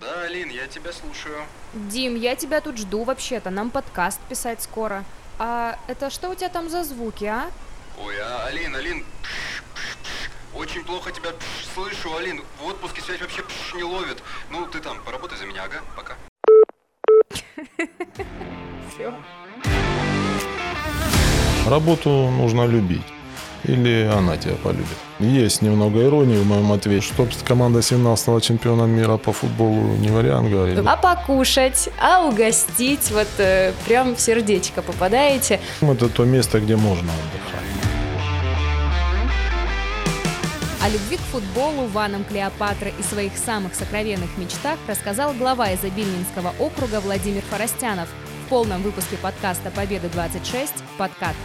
Да, Алин, я тебя слушаю. Дим, я тебя тут жду вообще-то, нам подкаст писать скоро. А это что у тебя там за звуки, а? Ой, а, Алин, Алин, пш, пш, пш. очень плохо тебя пш, слышу, Алин. В отпуске связь вообще пш, не ловит. Ну, ты там, поработай за меня, ага, пока. Все. Работу нужно любить. Или она тебя полюбит. Есть немного иронии в моем ответе. Чтоб команда Сигнал стала чемпионом мира по футболу, не вариант, говорит. А покушать, а угостить, вот э, прям в сердечко попадаете. Это то место, где можно отдыхать. О любви к футболу, ванам Клеопатры и своих самых сокровенных мечтах рассказал глава Изобильнинского округа Владимир Форостянов в полном выпуске подкаста «Победа-26» подкат